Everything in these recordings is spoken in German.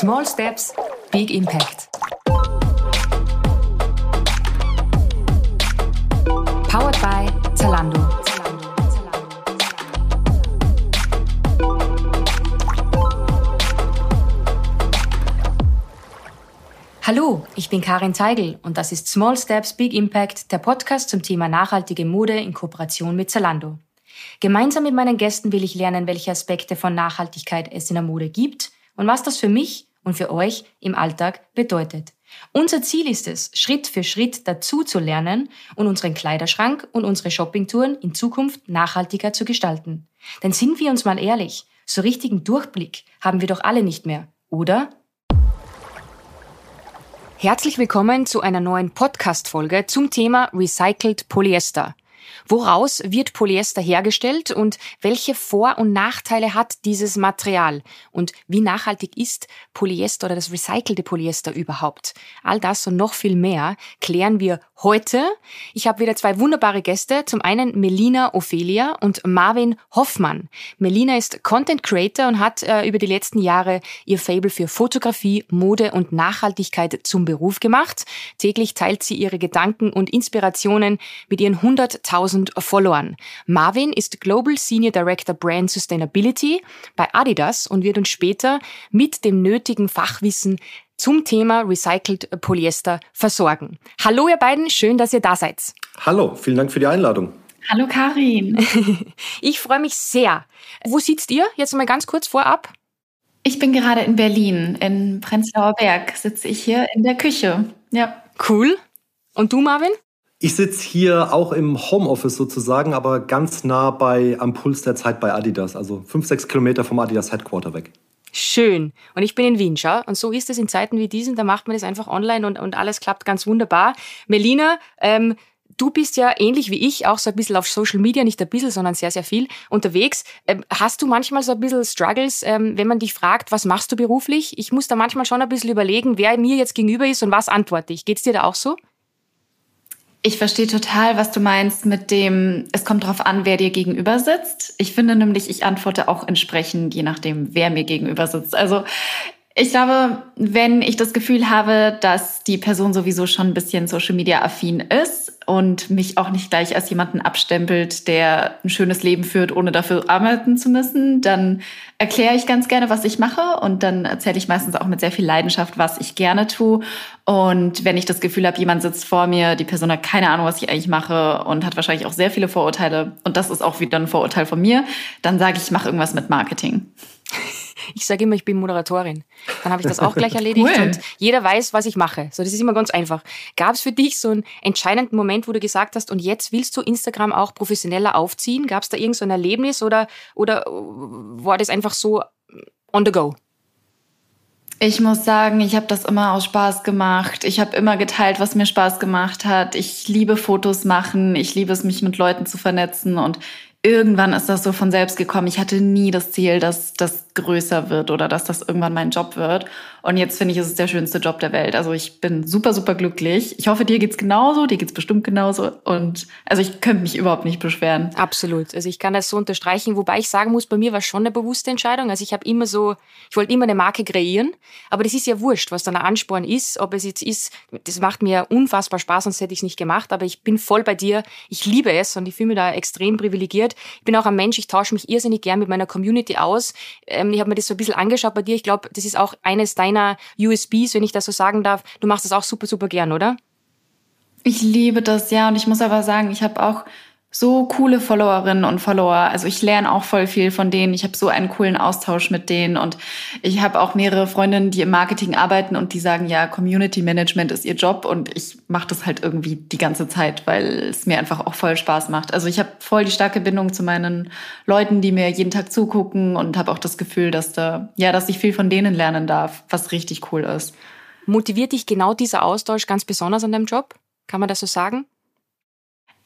Small Steps, Big Impact. Powered by Zalando. Hallo, ich bin Karin Zeigel und das ist Small Steps Big Impact, der Podcast zum Thema nachhaltige Mode in Kooperation mit Zalando. Gemeinsam mit meinen Gästen will ich lernen, welche Aspekte von Nachhaltigkeit es in der Mode gibt und was das für mich und für euch im Alltag bedeutet. Unser Ziel ist es, Schritt für Schritt dazu zu lernen und unseren Kleiderschrank und unsere Shoppingtouren in Zukunft nachhaltiger zu gestalten. Denn sind wir uns mal ehrlich, so richtigen Durchblick haben wir doch alle nicht mehr, oder? Herzlich willkommen zu einer neuen Podcast-Folge zum Thema Recycled Polyester. Woraus wird Polyester hergestellt und welche Vor- und Nachteile hat dieses Material? Und wie nachhaltig ist Polyester oder das recycelte Polyester überhaupt? All das und noch viel mehr klären wir heute. Ich habe wieder zwei wunderbare Gäste. Zum einen Melina Ophelia und Marvin Hoffmann. Melina ist Content Creator und hat äh, über die letzten Jahre ihr Fable für Fotografie, Mode und Nachhaltigkeit zum Beruf gemacht. Täglich teilt sie ihre Gedanken und Inspirationen mit ihren 100.000 1000 Followern. Marvin ist Global Senior Director Brand Sustainability bei Adidas und wird uns später mit dem nötigen Fachwissen zum Thema Recycled Polyester versorgen. Hallo ihr beiden, schön, dass ihr da seid. Hallo, vielen Dank für die Einladung. Hallo Karin. ich freue mich sehr. Wo sitzt ihr? Jetzt mal ganz kurz vorab. Ich bin gerade in Berlin, in Prenzlauer Berg sitze ich hier in der Küche. Ja. Cool. Und du, Marvin? Ich sitze hier auch im Homeoffice sozusagen, aber ganz nah bei am Puls der Zeit bei Adidas, also fünf, sechs Kilometer vom Adidas Headquarter weg. Schön. Und ich bin in Wien, schau. Und so ist es in Zeiten wie diesen, da macht man das einfach online und, und alles klappt ganz wunderbar. Melina, ähm, du bist ja ähnlich wie ich auch so ein bisschen auf Social Media, nicht ein bisschen, sondern sehr, sehr viel unterwegs. Ähm, hast du manchmal so ein bisschen Struggles, ähm, wenn man dich fragt, was machst du beruflich? Ich muss da manchmal schon ein bisschen überlegen, wer mir jetzt gegenüber ist und was antworte ich. Geht's dir da auch so? Ich verstehe total, was du meinst mit dem, es kommt darauf an, wer dir gegenüber sitzt. Ich finde nämlich, ich antworte auch entsprechend, je nachdem, wer mir gegenüber sitzt. Also ich glaube, wenn ich das Gefühl habe, dass die Person sowieso schon ein bisschen Social Media affin ist und mich auch nicht gleich als jemanden abstempelt, der ein schönes Leben führt, ohne dafür arbeiten zu müssen, dann erkläre ich ganz gerne, was ich mache und dann erzähle ich meistens auch mit sehr viel Leidenschaft, was ich gerne tue. Und wenn ich das Gefühl habe, jemand sitzt vor mir, die Person hat keine Ahnung, was ich eigentlich mache und hat wahrscheinlich auch sehr viele Vorurteile und das ist auch wieder ein Vorurteil von mir, dann sage ich, ich mache irgendwas mit Marketing. Ich sage immer, ich bin Moderatorin. Dann habe ich das auch gleich erledigt cool. und jeder weiß, was ich mache. So, das ist immer ganz einfach. Gab es für dich so einen entscheidenden Moment, wo du gesagt hast, und jetzt willst du Instagram auch professioneller aufziehen? Gab es da irgend so ein Erlebnis oder, oder war das einfach so on the go? Ich muss sagen, ich habe das immer aus Spaß gemacht. Ich habe immer geteilt, was mir Spaß gemacht hat. Ich liebe Fotos machen. Ich liebe es, mich mit Leuten zu vernetzen. Und irgendwann ist das so von selbst gekommen. Ich hatte nie das Ziel, dass das größer wird oder dass das irgendwann mein Job wird. Und jetzt finde ich, ist es der schönste Job der Welt. Also ich bin super, super glücklich. Ich hoffe, dir geht's genauso, dir geht's bestimmt genauso. Und also ich könnte mich überhaupt nicht beschweren. Absolut. Also ich kann das so unterstreichen, wobei ich sagen muss, bei mir war schon eine bewusste Entscheidung. Also ich habe immer so, ich wollte immer eine Marke kreieren, aber das ist ja wurscht, was dann ein Ansporn ist, ob es jetzt ist, das macht mir unfassbar Spaß, sonst hätte ich es nicht gemacht. Aber ich bin voll bei dir. Ich liebe es und ich fühle mich da extrem privilegiert. Ich bin auch ein Mensch, ich tausche mich irrsinnig gern mit meiner Community aus. Ähm, ich habe mir das so ein bisschen angeschaut bei dir. Ich glaube, das ist auch eines deiner USBs, wenn ich das so sagen darf. Du machst das auch super, super gern, oder? Ich liebe das, ja. Und ich muss aber sagen, ich habe auch so coole Followerinnen und Follower. Also ich lerne auch voll viel von denen. Ich habe so einen coolen Austausch mit denen und ich habe auch mehrere Freundinnen, die im Marketing arbeiten und die sagen, ja, Community Management ist ihr Job und ich mache das halt irgendwie die ganze Zeit, weil es mir einfach auch voll Spaß macht. Also ich habe voll die starke Bindung zu meinen Leuten, die mir jeden Tag zugucken und habe auch das Gefühl, dass da ja, dass ich viel von denen lernen darf, was richtig cool ist. Motiviert dich genau dieser Austausch ganz besonders an deinem Job? Kann man das so sagen?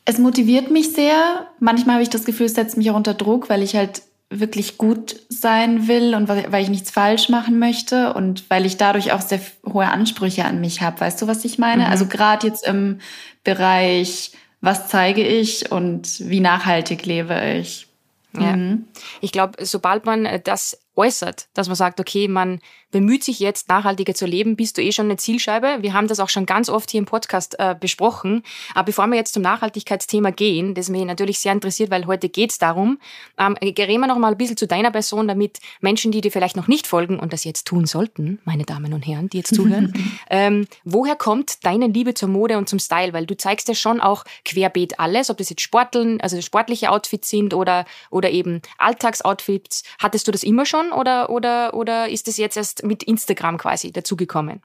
Es motiviert mich sehr. Manchmal habe ich das Gefühl, es setzt mich auch unter Druck, weil ich halt wirklich gut sein will und weil ich nichts falsch machen möchte und weil ich dadurch auch sehr hohe Ansprüche an mich habe. Weißt du, was ich meine? Mhm. Also gerade jetzt im Bereich, was zeige ich und wie nachhaltig lebe ich. Ja. Mhm. Ich glaube, sobald man das äußert, dass man sagt, okay, man bemüht sich jetzt, nachhaltiger zu leben, bist du eh schon eine Zielscheibe. Wir haben das auch schon ganz oft hier im Podcast äh, besprochen. Aber bevor wir jetzt zum Nachhaltigkeitsthema gehen, das mich natürlich sehr interessiert, weil heute geht's darum, ähm, reden wir noch mal ein bisschen zu deiner Person, damit Menschen, die dir vielleicht noch nicht folgen und das jetzt tun sollten, meine Damen und Herren, die jetzt zuhören, ähm, woher kommt deine Liebe zur Mode und zum Style? Weil du zeigst ja schon auch querbeet alles, ob das jetzt Sporteln, also sportliche Outfits sind oder, oder eben Alltagsoutfits. Hattest du das immer schon oder, oder, oder ist das jetzt erst mit Instagram quasi dazugekommen?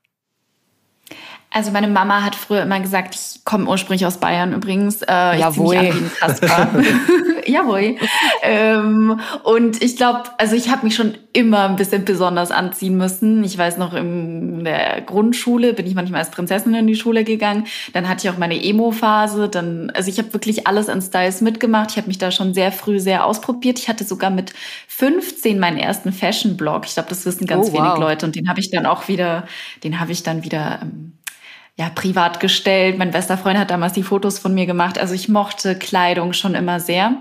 Also meine Mama hat früher immer gesagt, ich komme ursprünglich aus Bayern übrigens. Äh, Jawohl. Wie. Jawohl. Ähm, und ich glaube, also ich habe mich schon immer ein bisschen besonders anziehen müssen. Ich weiß noch, in der Grundschule bin ich manchmal als Prinzessin in die Schule gegangen. Dann hatte ich auch meine Emo-Phase. Dann, also ich habe wirklich alles an Styles mitgemacht. Ich habe mich da schon sehr früh sehr ausprobiert. Ich hatte sogar mit 15 meinen ersten Fashion-Blog. Ich glaube, das wissen ganz Oh, wenig wow. Leute. Und den habe ich dann auch wieder, den habe ich dann wieder ähm, ja, privat gestellt. Mein bester Freund hat damals die Fotos von mir gemacht. Also ich mochte Kleidung schon immer sehr.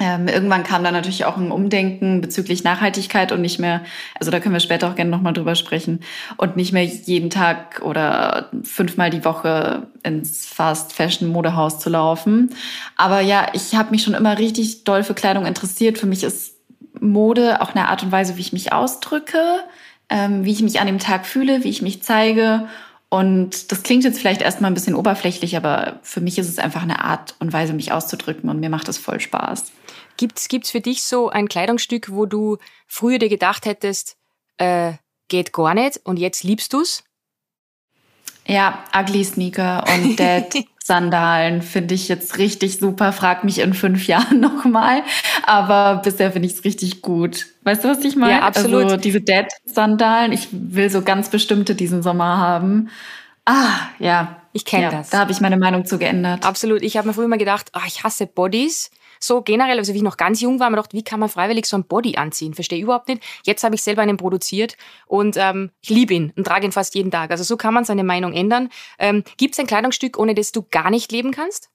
Ähm, irgendwann kam dann natürlich auch ein Umdenken bezüglich Nachhaltigkeit und nicht mehr, also da können wir später auch gerne nochmal drüber sprechen, und nicht mehr jeden Tag oder fünfmal die Woche ins Fast Fashion Modehaus zu laufen. Aber ja, ich habe mich schon immer richtig doll für Kleidung interessiert. Für mich ist Mode auch eine Art und Weise, wie ich mich ausdrücke, ähm, wie ich mich an dem Tag fühle, wie ich mich zeige. Und das klingt jetzt vielleicht erstmal ein bisschen oberflächlich, aber für mich ist es einfach eine Art und Weise, mich auszudrücken und mir macht es voll Spaß. Gibt's, gibt's für dich so ein Kleidungsstück, wo du früher dir gedacht hättest, äh, geht gar nicht und jetzt liebst du's? Ja, Ugly Sneaker und Dead Sandalen finde ich jetzt richtig super. Frag mich in fünf Jahren nochmal. Aber bisher finde ich es richtig gut. Weißt du, was ich meine? Ja, absolut. Also diese Dead Sandalen, ich will so ganz bestimmte diesen Sommer haben. Ah, ja. Ich kenn ja, das. Da habe ich meine Meinung zu geändert. Absolut. Ich habe mir früher immer gedacht, ah, ich hasse Bodies. So generell, also wie ich noch ganz jung war, ich mir gedacht, wie kann man freiwillig so ein Body anziehen? Verstehe überhaupt nicht. Jetzt habe ich selber einen produziert und ähm, ich liebe ihn und trage ihn fast jeden Tag. Also so kann man seine Meinung ändern. Ähm, Gibt es ein Kleidungsstück, ohne das du gar nicht leben kannst?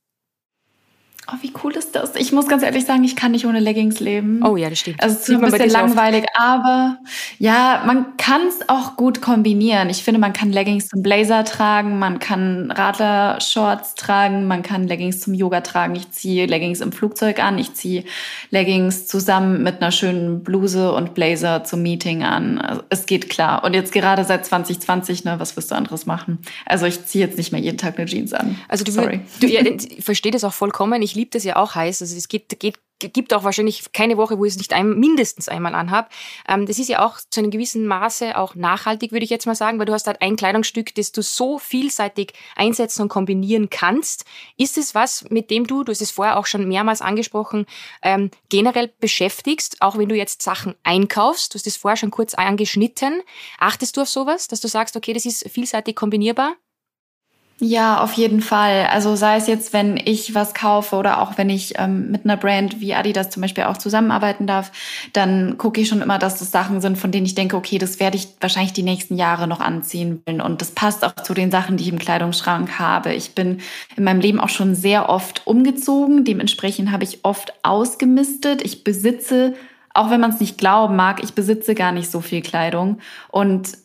Oh, wie cool ist das? Ich muss ganz ehrlich sagen, ich kann nicht ohne Leggings leben. Oh ja, das stimmt. Also es ist Sieht ein bisschen so oft. langweilig, aber ja, man kann es auch gut kombinieren. Ich finde, man kann Leggings zum Blazer tragen, man kann Radler-Shorts tragen, man kann Leggings zum Yoga tragen. Ich ziehe Leggings im Flugzeug an, ich ziehe Leggings zusammen mit einer schönen Bluse und Blazer zum Meeting an. Also es geht klar. Und jetzt gerade seit 2020, ne, was wirst du anderes machen? Also ich ziehe jetzt nicht mehr jeden Tag eine Jeans an. Also du, Sorry. du ja, ich verstehe das auch vollkommen. Ich liebe das ja auch heiß. Also es geht, geht, gibt auch wahrscheinlich keine Woche, wo ich es nicht ein, mindestens einmal anhab. Ähm, das ist ja auch zu einem gewissen Maße auch nachhaltig, würde ich jetzt mal sagen, weil du hast halt ein Kleidungsstück, das du so vielseitig einsetzen und kombinieren kannst. Ist es was, mit dem du, du hast es vorher auch schon mehrmals angesprochen, ähm, generell beschäftigst, auch wenn du jetzt Sachen einkaufst? Du hast es vorher schon kurz angeschnitten. Achtest du auf sowas, dass du sagst, okay, das ist vielseitig kombinierbar? Ja, auf jeden Fall. Also sei es jetzt, wenn ich was kaufe oder auch wenn ich ähm, mit einer Brand wie Adidas zum Beispiel auch zusammenarbeiten darf, dann gucke ich schon immer, dass das Sachen sind, von denen ich denke, okay, das werde ich wahrscheinlich die nächsten Jahre noch anziehen wollen. Und das passt auch zu den Sachen, die ich im Kleidungsschrank habe. Ich bin in meinem Leben auch schon sehr oft umgezogen. Dementsprechend habe ich oft ausgemistet. Ich besitze, auch wenn man es nicht glauben mag, ich besitze gar nicht so viel Kleidung. Und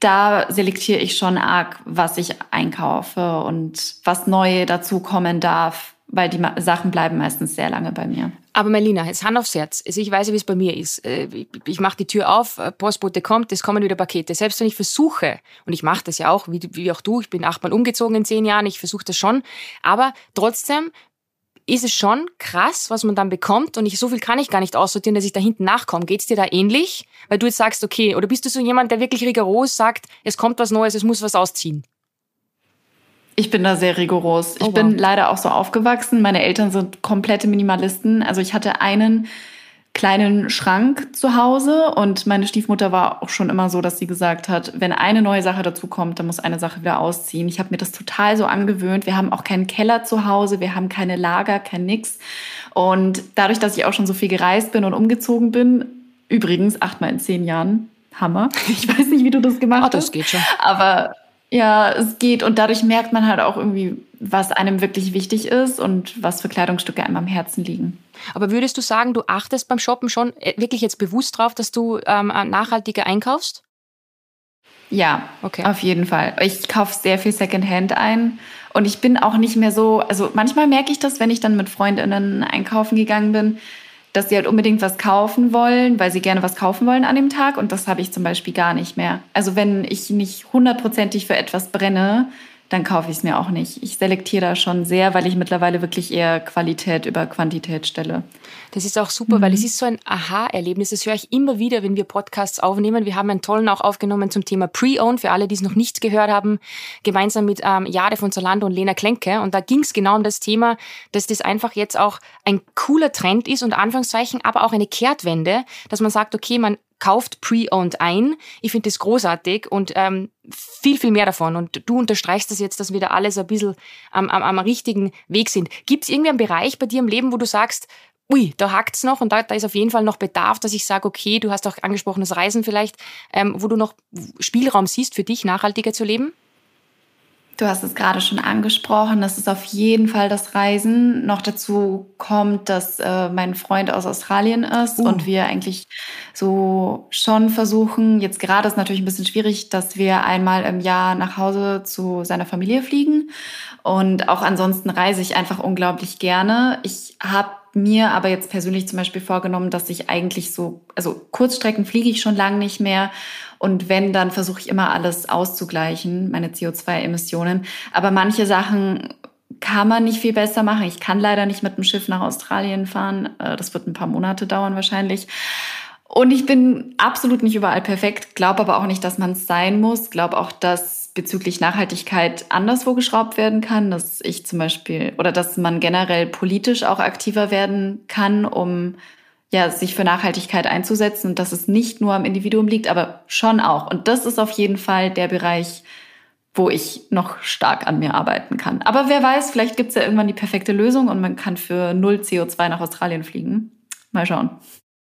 da selektiere ich schon arg, was ich einkaufe und was neu dazukommen darf, weil die Sachen bleiben meistens sehr lange bei mir. Aber Melina, jetzt Hand aufs Herz. Also ich weiß wie es bei mir ist. Äh, Ich, mache die Tür auf, äh, Postbote kommt, es kommen wieder Pakete. Selbst wenn ich versuche, und ich mache das ja auch, wie auch du, ich bin achtmal umgezogen in zehn Jahren, ich versuche das schon, aber trotzdem ist es schon krass, was man dann bekommt und ich, so viel kann ich gar nicht aussortieren, dass ich da hinten nachkomme. Geht's dir da ähnlich? Weil du jetzt sagst, okay, oder bist du so jemand, der wirklich rigoros sagt, es kommt was Neues, es muss was ausziehen? Ich bin da sehr rigoros. Ich Oh, wow. bin leider auch so aufgewachsen. Meine Eltern sind komplette Minimalisten. Also ich hatte einen kleinen Schrank zu Hause und meine Stiefmutter war auch schon immer so, dass sie gesagt hat, wenn eine neue Sache dazu kommt, dann muss eine Sache wieder ausziehen. Ich habe mir das total so angewöhnt. Wir haben auch keinen Keller zu Hause, wir haben keine Lager, kein nix. Und dadurch, dass ich auch schon so viel gereist bin und umgezogen bin, übrigens achtmal in zehn Jahren, Hammer. Ich weiß nicht, wie du das gemacht Ah, das hast. geht schon. Aber ja, es geht. Und dadurch merkt man halt auch irgendwie, was einem wirklich wichtig ist und was für Kleidungsstücke einem am Herzen liegen. Aber würdest du sagen, du achtest beim Shoppen schon äh, wirklich jetzt bewusst drauf, dass du ähm, nachhaltiger einkaufst? Ja, okay. auf jeden Fall. Ich kaufe sehr viel Secondhand ein und ich bin auch nicht mehr so, also manchmal merke ich das, wenn ich dann mit Freundinnen einkaufen gegangen bin, dass sie halt unbedingt was kaufen wollen, weil sie gerne was kaufen wollen an dem Tag und das habe ich zum Beispiel gar nicht mehr. Also wenn ich nicht hundertprozentig für etwas brenne, dann kaufe ich es mir auch nicht. Ich selektiere da schon sehr, weil ich mittlerweile wirklich eher Qualität über Quantität stelle. Das ist auch super, mhm. weil es ist so ein Aha-Erlebnis. Das höre ich immer wieder, wenn wir Podcasts aufnehmen. Wir haben einen tollen auch aufgenommen zum Thema Pre-Owned, für alle, die es noch nicht gehört haben, gemeinsam mit ähm, Jade von Zalando und Lena Klenke. Und da ging es genau um das Thema, dass das einfach jetzt auch ein cooler Trend ist und Anführungszeichen, aber auch eine Kehrtwende, dass man sagt, okay, man kauft Pre-Owned ein. Ich finde das großartig und ähm, viel, viel mehr davon. Und du unterstreichst das jetzt, dass wir da alles ein bisschen am, am, am richtigen Weg sind. Gibt es irgendwie einen Bereich bei dir im Leben, wo du sagst, ui, da hakt's noch und da, da ist auf jeden Fall noch Bedarf, dass ich sage, okay, du hast auch angesprochenes Reisen vielleicht, ähm, wo du noch Spielraum siehst für dich, nachhaltiger zu leben? Du hast es gerade schon angesprochen, das ist auf jeden Fall das Reisen. Noch dazu kommt, dass äh, mein Freund aus Australien ist uh. und wir eigentlich so schon versuchen, jetzt gerade ist natürlich ein bisschen schwierig, dass wir einmal im Jahr nach Hause zu seiner Familie fliegen. Und auch ansonsten reise ich einfach unglaublich gerne. Ich habe mir aber jetzt persönlich zum Beispiel vorgenommen, dass ich eigentlich so, also Kurzstrecken fliege ich schon lange nicht mehr. Und wenn, dann versuche ich immer alles auszugleichen, meine CO2-Emissionen. Aber manche Sachen kann man nicht viel besser machen. Ich kann leider nicht mit dem Schiff nach Australien fahren. Äh, das wird ein paar Monate dauern wahrscheinlich. Und ich bin absolut nicht überall perfekt, glaube aber auch nicht, dass man es sein muss. Glaube auch, dass bezüglich Nachhaltigkeit anderswo geschraubt werden kann, dass ich zum Beispiel oder dass man generell politisch auch aktiver werden kann, um ja, sich für Nachhaltigkeit einzusetzen und dass es nicht nur am Individuum liegt, aber schon auch. Und das ist auf jeden Fall der Bereich, wo ich noch stark an mir arbeiten kann. Aber wer weiß, vielleicht gibt es ja irgendwann die perfekte Lösung und man kann für null CO2 nach Australien fliegen. Mal schauen.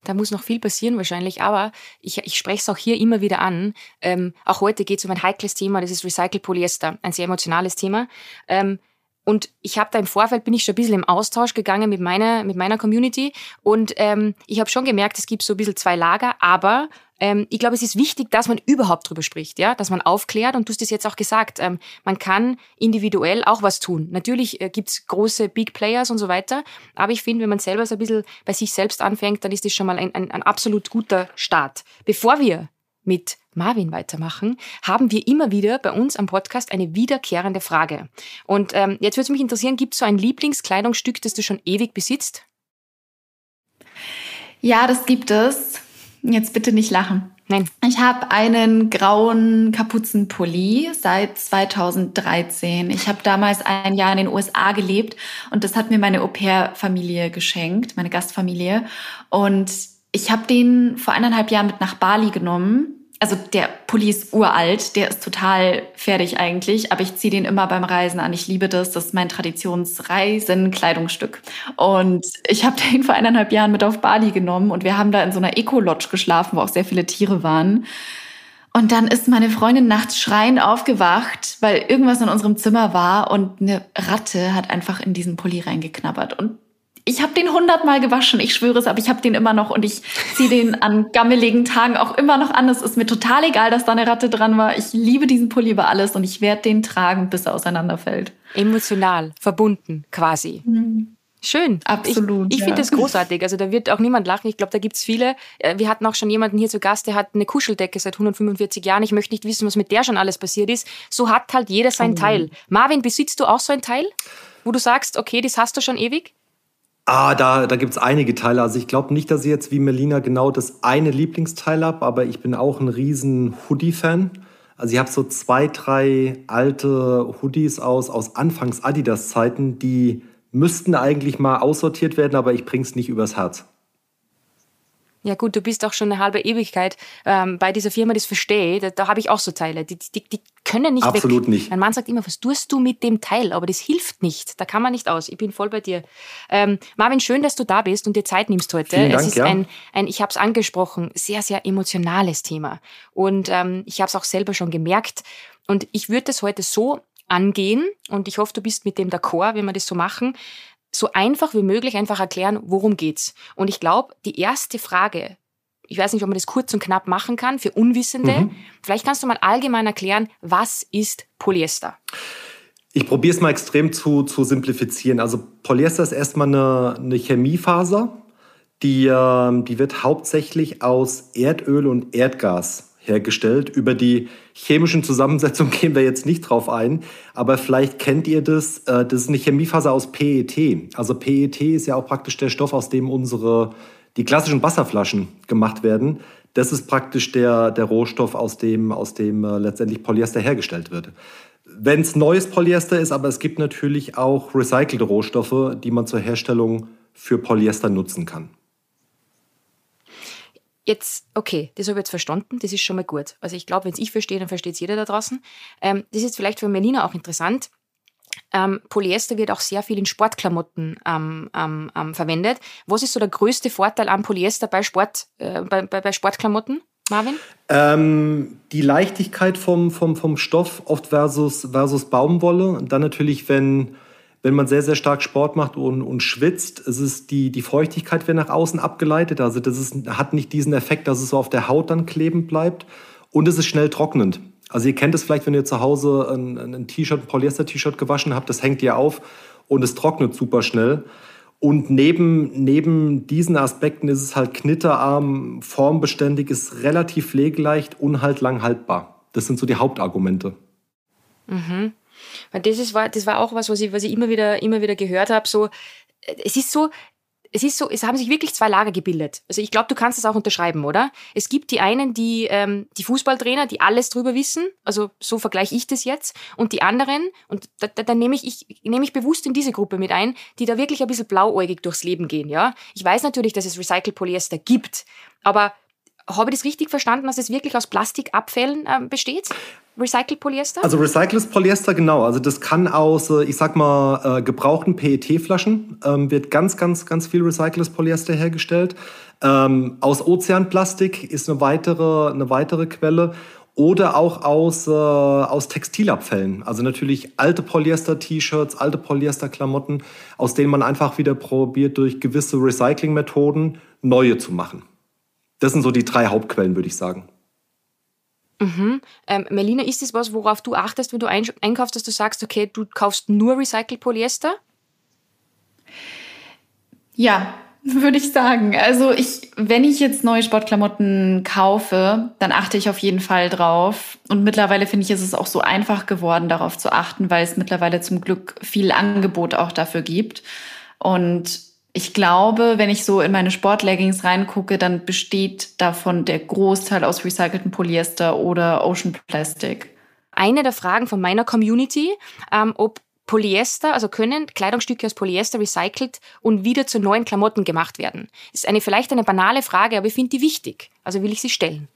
Da muss noch viel passieren wahrscheinlich, aber ich, ich spreche es auch hier immer wieder an. Ähm, auch heute geht es um ein heikles Thema, das ist Recycled Polyester, ein sehr emotionales Thema. Ähm, und ich habe da im Vorfeld, bin ich schon ein bisschen im Austausch gegangen mit meiner, mit meiner Community. Und ähm, ich habe schon gemerkt, es gibt so ein bisschen zwei Lager, aber ähm, ich glaube, es ist wichtig, dass man überhaupt drüber spricht, ja, dass man aufklärt. Und du hast es jetzt auch gesagt, ähm, man kann individuell auch was tun. Natürlich äh, gibt's große Big Players und so weiter, aber ich finde, wenn man selber so ein bisschen bei sich selbst anfängt, dann ist das schon mal ein, ein, ein absolut guter Start. Bevor wir mit Marvin weitermachen, haben wir immer wieder bei uns am Podcast eine wiederkehrende Frage. Und ähm, jetzt würde es mich interessieren, gibt es so ein Lieblingskleidungsstück, das du schon ewig besitzt? Ja, das gibt es. Jetzt bitte nicht lachen. Nein. Ich habe einen grauen Kapuzenpulli seit 2013. Ich habe damals ein Jahr in den USA gelebt und das hat mir meine Au-pair-Familie geschenkt, meine Gastfamilie. Und ich habe den vor eineinhalb Jahren mit nach Bali genommen also der Pulli ist uralt, der ist total fertig eigentlich, aber ich ziehe den immer beim Reisen an. Ich liebe das, das ist mein Traditionsreisen-Kleidungsstück. Und ich habe den vor eineinhalb Jahren mit auf Bali genommen und wir haben da in so einer Eco-Lodge geschlafen, wo auch sehr viele Tiere waren. Und dann ist meine Freundin nachts schreiend aufgewacht, weil irgendwas in unserem Zimmer war und eine Ratte hat einfach in diesen Pulli reingeknabbert. Und ich habe den hundertmal gewaschen, ich schwöre es, aber ich habe den immer noch und ich ziehe den an gammeligen Tagen auch immer noch an. Es ist mir total egal, dass da eine Ratte dran war. Ich liebe diesen Pulli über alles und ich werde den tragen, bis er auseinanderfällt. Emotional verbunden quasi. Mhm. Schön. Absolut. Ich, ich ja. finde das großartig. Also da wird auch niemand lachen. Ich glaube, da gibt's viele. Äh, wir hatten auch schon jemanden hier zu Gast, der hat eine Kuscheldecke seit 145 Jahren. Ich möchte nicht wissen, was mit der schon alles passiert ist. So hat halt jeder sein oh. Teil. Marvin, besitzt du auch so ein Teil, wo du sagst, okay, das hast du schon ewig? Ah, da, da gibt's einige Teile. Also ich glaube nicht, dass ich jetzt wie Melina genau das eine Lieblingsteil habe, aber ich bin auch ein riesen Hoodie-Fan. Also ich habe so zwei, drei alte Hoodies aus, aus Anfangs Adidas-Zeiten, die müssten eigentlich mal aussortiert werden, aber ich bring's nicht übers Herz. Ja gut, du bist auch schon eine halbe Ewigkeit ähm, bei dieser Firma, das verstehe Da, da habe ich auch so Teile, die, die, die können nicht Absolut weg. nicht. Mein Mann sagt immer, was tust du mit dem Teil? Aber das hilft nicht. Da kann man nicht aus. Ich bin voll bei dir. Ähm, Marvin, schön, dass du da bist und dir Zeit nimmst heute. Vielen Dank, es ist ja. ein, ein, ich habe es angesprochen, sehr, sehr emotionales Thema. Und ähm, ich habe es auch selber schon gemerkt. Und ich würde das heute so angehen und ich hoffe, du bist mit dem d'accord, wenn wir das so machen, so einfach wie möglich einfach erklären, worum geht's. Und ich glaube, die erste Frage, ich weiß nicht, ob man das kurz und knapp machen kann für Unwissende. Mhm. Vielleicht kannst du mal allgemein erklären, was ist Polyester? Ich probiere es mal extrem zu, zu simplifizieren. Also Polyester ist erstmal eine, eine Chemiefaser, die, ähm, die wird hauptsächlich aus Erdöl und Erdgas hergestellt. Über die chemischen Zusammensetzungen gehen wir jetzt nicht drauf ein, aber vielleicht kennt ihr das. Äh, das ist eine Chemiefaser aus PET. Also PET ist ja auch praktisch der Stoff, aus dem unsere die klassischen Wasserflaschen gemacht werden. Das ist praktisch der, der Rohstoff, aus dem, aus dem äh, letztendlich Polyester hergestellt wird. Wenn es neues Polyester ist, aber es gibt natürlich auch recycelte Rohstoffe, die man zur Herstellung für Polyester nutzen kann. Jetzt, okay, das habe ich jetzt verstanden, das ist schon mal gut. Also ich glaube, wenn es ich verstehe, dann versteht es jeder da draußen. Ähm, das ist vielleicht für Melina auch interessant. Ähm, Polyester wird auch sehr viel in Sportklamotten ähm, ähm, ähm, verwendet. Was ist so der größte Vorteil am Polyester bei, Sport, äh, bei, bei, bei Sportklamotten? Marvin? Ähm, die Leichtigkeit vom, vom, vom Stoff oft versus, versus Baumwolle. Und dann natürlich, wenn wenn man sehr, sehr stark Sport macht und, und schwitzt, es ist die, die Feuchtigkeit wird nach außen abgeleitet. Also das ist, hat nicht diesen Effekt, dass es so auf der Haut dann kleben bleibt. Und es ist schnell trocknend. Also ihr kennt es vielleicht, wenn ihr zu Hause ein, ein T-Shirt, ein Polyester-T-Shirt gewaschen habt, das hängt ihr auf und es trocknet super schnell. Und neben, neben diesen Aspekten ist es halt knitterarm, formbeständig, ist relativ pflegeleicht und halt lang haltbar. Das sind so die Hauptargumente. Mhm. Weil das, ist, war, das war auch was, was ich, was ich immer wieder, immer wieder gehört habe. So, es ist so, es ist so, es haben sich wirklich zwei Lager gebildet. Also ich glaube, du kannst das auch unterschreiben, oder? Es gibt die einen, die ähm, die Fußballtrainer, die alles drüber wissen. Also so vergleiche ich das jetzt. Und die anderen, und da, da, da nehme ich, ich nehme ich bewusst in diese Gruppe mit ein, die da wirklich ein bisschen blauäugig durchs Leben gehen. Ja, ich weiß natürlich, dass es Recycle-Polyester gibt, aber habe ich das richtig verstanden, dass es wirklich aus Plastikabfällen äh, besteht? Recycled Polyester? Also recyceltes Polyester, genau. Also das kann aus, äh, ich sag mal, äh, gebrauchten PET-Flaschen ähm, wird ganz, ganz, ganz viel recyceltes Polyester hergestellt. Ähm, aus Ozeanplastik ist eine weitere, eine weitere Quelle. Oder auch aus, äh, aus Textilabfällen. Also natürlich alte Polyester-T-Shirts, alte Polyester-Klamotten, aus denen man einfach wieder probiert, durch gewisse Recycling-Methoden neue zu machen. Das sind so die drei Hauptquellen, würde ich sagen. Mhm. Ähm, Melina, ist das was, worauf du achtest, wenn du einkaufst, dass du sagst, okay, du kaufst nur Recycled Polyester? Ja, würde ich sagen. Also ich, wenn ich jetzt neue Sportklamotten kaufe, dann achte ich auf jeden Fall drauf. Und mittlerweile finde ich, ist es auch so einfach geworden, darauf zu achten, weil es mittlerweile zum Glück viel Angebot auch dafür gibt. Und ich glaube, wenn ich so in meine Sportleggings reingucke, dann besteht davon der Großteil aus recyceltem Polyester oder Ocean Plastic. Eine der Fragen von meiner Community, ähm, ob Polyester, also können Kleidungsstücke aus Polyester recycelt und wieder zu neuen Klamotten gemacht werden? Ist eine vielleicht eine banale Frage, aber ich finde die wichtig. Also will ich sie stellen.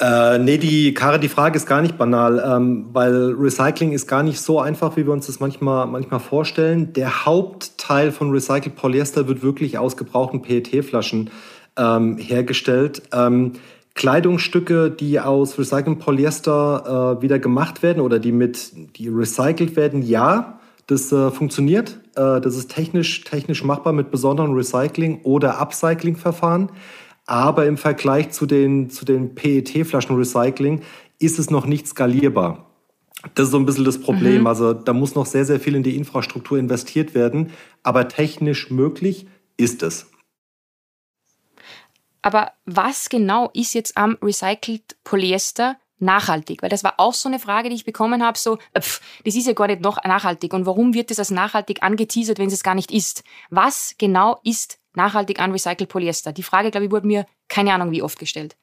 Äh, nee, die, Kare, die Frage ist gar nicht banal, ähm, weil Recycling ist gar nicht so einfach, wie wir uns das manchmal, manchmal vorstellen. Der Hauptteil von Recycled Polyester wird wirklich aus gebrauchten PET-Flaschen ähm, hergestellt. Ähm, Kleidungsstücke, die aus recyceltem Polyester äh, wieder gemacht werden oder die mit die recycelt werden, ja, das äh, funktioniert. Äh, das ist technisch, technisch machbar mit besonderen Recycling- oder Upcycling-Verfahren. Aber im Vergleich zu den, zu den PET-Flaschen-Recycling ist es noch nicht skalierbar. Das ist so ein bisschen das Problem. Mhm. Also da muss noch sehr, sehr viel in die Infrastruktur investiert werden. Aber technisch möglich ist es. Aber was genau ist jetzt am Recycled Polyester nachhaltig? Weil das war auch so eine Frage, die ich bekommen habe, so, pff, das ist ja gar nicht noch nachhaltig. Und warum wird das als nachhaltig angeteasert, wenn es es gar nicht ist? Was genau ist nachhaltig an Recycled Polyester? Die Frage, glaube ich, wurde mir keine Ahnung wie oft gestellt.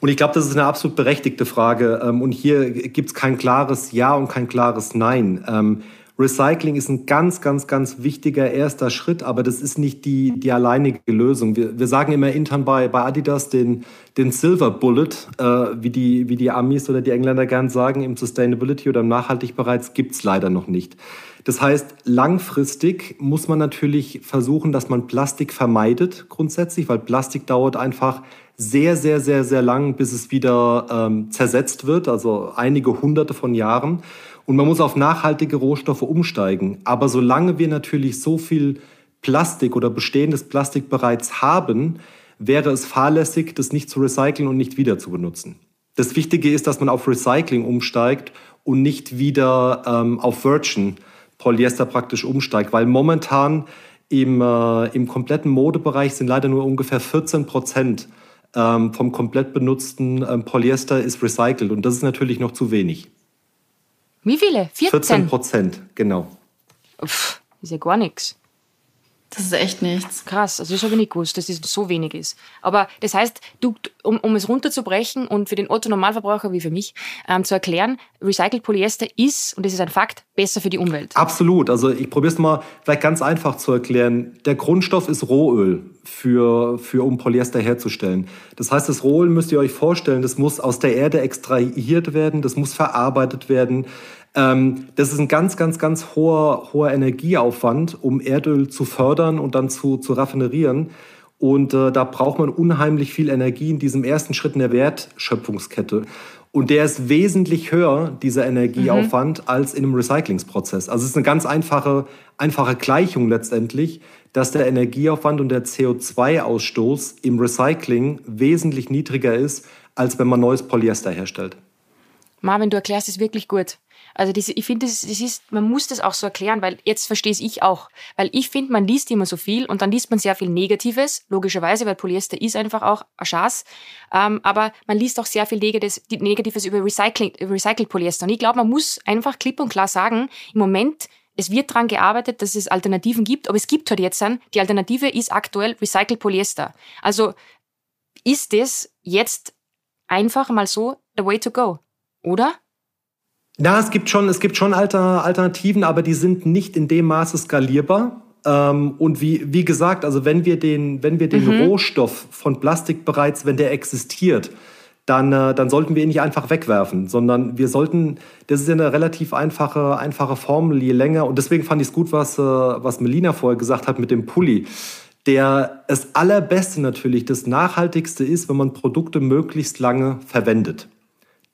Und ich glaube, das ist eine absolut berechtigte Frage. Ähm, und hier gibt es kein klares Ja und kein klares Nein. Ähm, Recycling ist ein ganz, ganz, ganz wichtiger erster Schritt, aber das ist nicht die, die alleinige Lösung. Wir, wir sagen immer intern bei, bei Adidas den, den Silver Bullet, äh, wie, die, wie die Amis oder die Engländer gern sagen, im Sustainability oder im Nachhaltigbereits gibt es leider noch nicht. Das heißt, langfristig muss man natürlich versuchen, dass man Plastik vermeidet grundsätzlich, weil Plastik dauert einfach sehr, sehr, sehr, sehr lang, bis es wieder ähm, zersetzt wird, also einige hunderte von Jahren. Und man muss auf nachhaltige Rohstoffe umsteigen. Aber solange wir natürlich so viel Plastik oder bestehendes Plastik bereits haben, wäre es fahrlässig, das nicht zu recyceln und nicht wieder zu benutzen. Das Wichtige ist, dass man auf Recycling umsteigt und nicht wieder ähm, auf Virgin Polyester praktisch umsteigt, weil momentan im, äh, im kompletten Modebereich sind leider nur ungefähr 14 Prozent ähm, vom komplett benutzten ähm, Polyester ist recycelt und das ist natürlich noch zu wenig. Wie viele? 14? 14 Prozent, genau. Pff, ist ja gar nichts. Das ist echt nichts. Krass, also das habe ich nicht gewusst, dass es so wenig ist. Aber das heißt, du, um, um es runterzubrechen und für den Otto-Normalverbraucher wie für mich ähm, zu erklären, Recycled Polyester ist, und das ist ein Fakt, besser für die Umwelt. Absolut. Also ich probiere es mal vielleicht ganz einfach zu erklären. Der Grundstoff ist Rohöl, für, für, um Polyester herzustellen. Das heißt, das Rohöl müsst ihr euch vorstellen, das muss aus der Erde extrahiert werden, das muss verarbeitet werden. Ähm, das ist ein ganz, ganz, ganz hoher, hoher Energieaufwand, um Erdöl zu fördern und dann zu, zu raffinerieren. Und äh, da braucht man unheimlich viel Energie in diesem ersten Schritt in der Wertschöpfungskette. Und der ist wesentlich höher, dieser Energieaufwand, mhm. als in einem Recyclingsprozess. Also es ist eine ganz einfache, einfache Gleichung letztendlich, dass der Energieaufwand und der CO2-Ausstoß im Recycling wesentlich niedriger ist, als wenn man neues Polyester herstellt. Marvin, du erklärst es wirklich gut. Also diese, ich finde, das, das ist, man muss das auch so erklären, weil jetzt verstehe ich auch. Weil ich finde, man liest immer so viel und dann liest man sehr viel Negatives, logischerweise, weil Polyester ist einfach auch ein Schatz. Ähm, aber man liest auch sehr viel Negatives, über Recycling, Recycled Polyester. Und ich glaube, man muss einfach klipp und klar sagen, im Moment es wird daran gearbeitet, dass es Alternativen gibt, aber es gibt halt jetzt an, die Alternative ist aktuell Recycled Polyester. Also ist das jetzt einfach mal so the way to go, oder? Na, es gibt schon, es gibt schon Alter, Alternativen, aber die sind nicht in dem Maße skalierbar. Ähm, und wie, wie gesagt, also wenn wir den, wenn wir den mhm. Rohstoff von Plastik bereits, wenn der existiert, dann, äh, dann sollten wir ihn nicht einfach wegwerfen, sondern wir sollten, das ist ja eine relativ einfache, einfache Formel, je länger, und deswegen fand ich es gut, was, äh, was Melina vorher gesagt hat mit dem Pulli. Der, das Allerbeste natürlich, das Nachhaltigste ist, wenn man Produkte möglichst lange verwendet.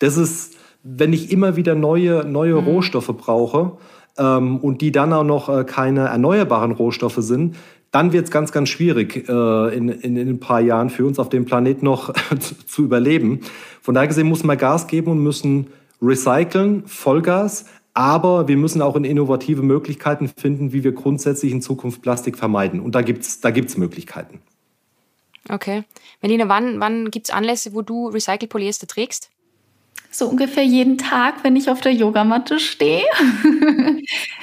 Das ist, wenn ich immer wieder neue, neue mhm. Rohstoffe brauche ähm, und die dann auch noch äh, keine erneuerbaren Rohstoffe sind, dann wird es ganz, ganz schwierig, äh, in, in, in, ein paar Jahren für uns auf dem Planet noch zu überleben. Von daher gesehen muss man Gas geben und müssen recyceln, Vollgas, aber wir müssen auch in innovative Möglichkeiten finden, wie wir grundsätzlich in Zukunft Plastik vermeiden. Und da gibt's da gibt's Möglichkeiten. Okay. Melina, wann, wann gibt es Anlässe, wo du Recycled Polyester trägst? So ungefähr jeden Tag, wenn ich auf der Yogamatte stehe.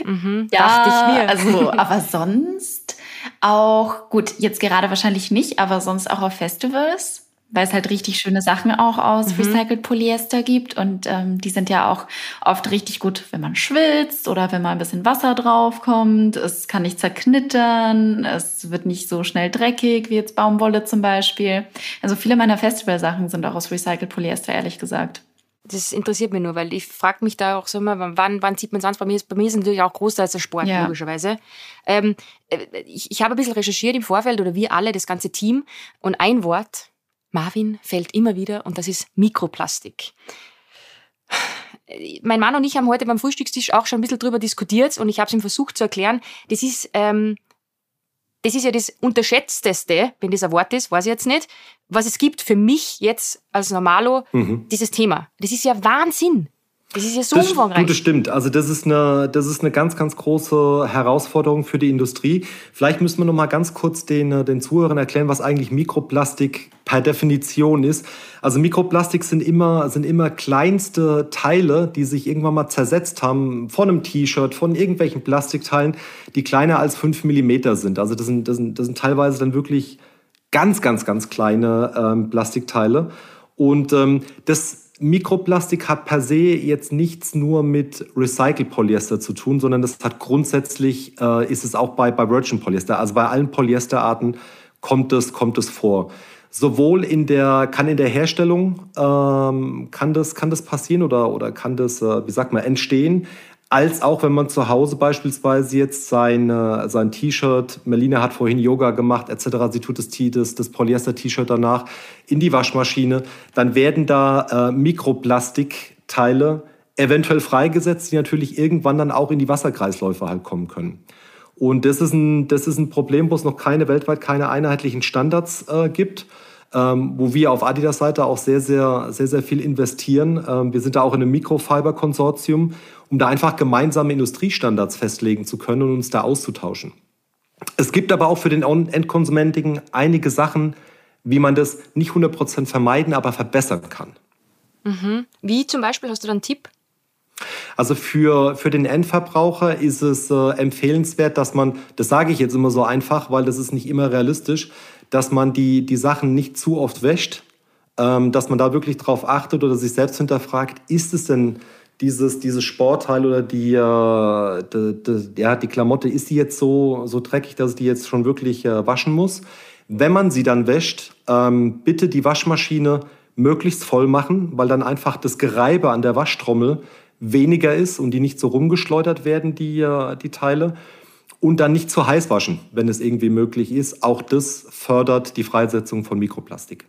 mhm, ja, ich mir. also, aber sonst auch, gut, jetzt gerade wahrscheinlich nicht, aber sonst auch auf Festivals, weil es halt richtig schöne Sachen auch aus mhm. Recycled Polyester gibt. Und ähm, die sind ja auch oft richtig gut, wenn man schwitzt oder wenn mal ein bisschen Wasser draufkommt. Es kann nicht zerknittern, es wird nicht so schnell dreckig wie jetzt Baumwolle zum Beispiel. Also viele meiner Festivalsachen sind auch aus Recycled Polyester, ehrlich gesagt das interessiert mich nur, weil ich frage mich da auch so immer, wann, wann zieht man es an? Bei mir, ist, bei mir ist natürlich auch großteils der Sport, ja. logischerweise. Ähm, äh, ich, ich habe ein bisschen recherchiert im Vorfeld oder wir alle, das ganze Team. Und ein Wort, Marvin, fällt immer wieder und das ist Mikroplastik. Mein Mann und ich haben heute beim Frühstückstisch auch schon ein bisschen drüber diskutiert und ich habe es ihm versucht zu erklären. Das ist ähm, das ist ja das Unterschätzteste, wenn das ein Wort ist, weiß ich jetzt nicht, was es gibt für mich jetzt als Normalo, mhm. dieses Thema. Das ist ja Wahnsinn. Das ist ja so das, umfangreich. das stimmt. Also das ist eine, das ist eine ganz, ganz große Herausforderung für die Industrie. Vielleicht müssen wir noch mal ganz kurz den, äh, den Zuhörern erklären, was eigentlich Mikroplastik per Definition ist. Also Mikroplastik sind immer, sind immer kleinste Teile, die sich irgendwann mal zersetzt haben von einem T-Shirt, von irgendwelchen Plastikteilen, die kleiner als fünf Millimeter sind. Also das sind, das sind, das sind teilweise dann wirklich ganz, ganz, ganz kleine ähm, Plastikteile. Und ähm, das Mikroplastik hat per se jetzt nichts nur mit Recycle-Polyester zu tun, sondern das hat grundsätzlich, äh, ist es auch bei, bei Virgin Polyester, also bei allen Polyesterarten kommt es, kommt es vor. Sowohl in der, kann in der Herstellung, ähm, kann, das, kann das passieren oder, oder kann das, äh, wie sagt man, entstehen, als auch wenn man zu Hause beispielsweise jetzt sein, äh, sein T-Shirt, Melina hat vorhin Yoga gemacht etc., sie tut das, das, das Polyester-T-Shirt danach in die Waschmaschine, dann werden da äh, Mikroplastikteile eventuell freigesetzt, die natürlich irgendwann dann auch in die Wasserkreisläufe halt kommen können. Und das ist ein, das ist ein Problem, wo es noch keine weltweit keine einheitlichen Standards äh, gibt. Ähm, wo wir auf Adidas Seite auch sehr, sehr, sehr, sehr viel investieren. Ähm, wir sind da auch in einem Microfiber-Konsortium, um da einfach gemeinsame Industriestandards festlegen zu können und uns da auszutauschen. Es gibt aber auch für den Endkonsumenten einige Sachen, wie man das nicht 100% vermeiden, aber verbessern kann. Mhm. Wie zum Beispiel, hast du da einen Tipp? Also für, für den Endverbraucher ist es äh, empfehlenswert, dass man, das sage ich jetzt immer so einfach, weil das ist nicht immer realistisch, dass man die, die Sachen nicht zu oft wäscht, ähm, dass man da wirklich drauf achtet oder sich selbst hinterfragt, ist es denn dieses, dieses Sportteil oder die, äh, die, die, ja, die Klamotte, ist die jetzt so, so dreckig, dass ich die jetzt schon wirklich äh, waschen muss? Wenn man sie dann wäscht, ähm, bitte die Waschmaschine möglichst voll machen, weil dann einfach das Gereibe an der Waschtrommel weniger ist und die nicht so rumgeschleudert werden, die, äh, die Teile. Und dann nicht zu heiß waschen, wenn es irgendwie möglich ist. Auch das fördert die Freisetzung von Mikroplastik.